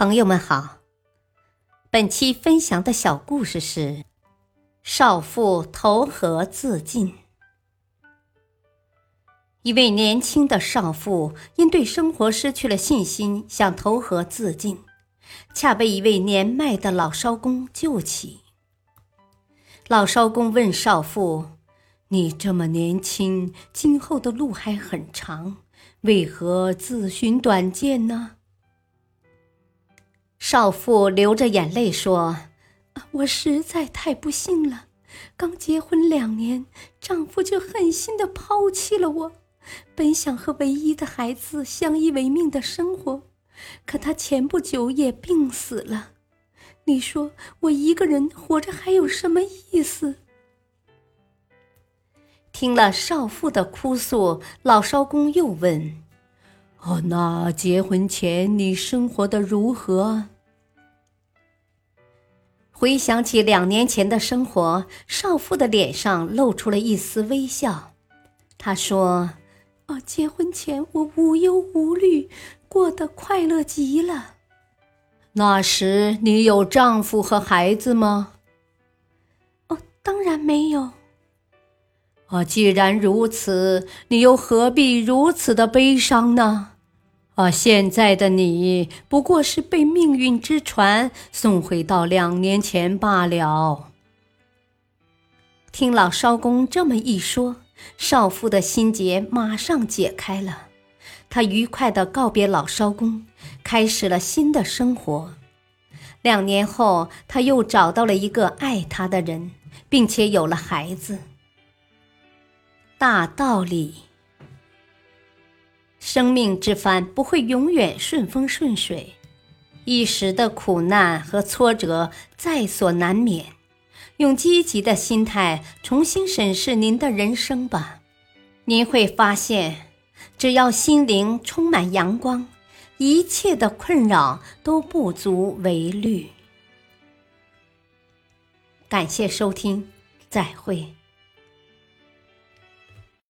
朋友们好，本期分享的小故事是：少妇投河自尽。一位年轻的少妇因对生活失去了信心，想投河自尽，恰被一位年迈的老艄公救起。老艄公问少妇：“你这么年轻，今后的路还很长，为何自寻短见呢？”少妇流着眼泪说：“我实在太不幸了，刚结婚两年，丈夫就狠心的抛弃了我。本想和唯一的孩子相依为命的生活，可他前不久也病死了。你说我一个人活着还有什么意思？”听了少妇的哭诉，老艄公又问。哦，那结婚前你生活的如何？回想起两年前的生活，少妇的脸上露出了一丝微笑。她说：“哦，结婚前我无忧无虑，过得快乐极了。那时你有丈夫和孩子吗？”“哦，当然没有。”“啊，既然如此，你又何必如此的悲伤呢？”啊，现在的你不过是被命运之船送回到两年前罢了。听老艄公这么一说，少妇的心结马上解开了。她愉快地告别老艄公，开始了新的生活。两年后，她又找到了一个爱她的人，并且有了孩子。大道理。生命之帆不会永远顺风顺水，一时的苦难和挫折在所难免。用积极的心态重新审视您的人生吧，您会发现，只要心灵充满阳光，一切的困扰都不足为虑。感谢收听，再会。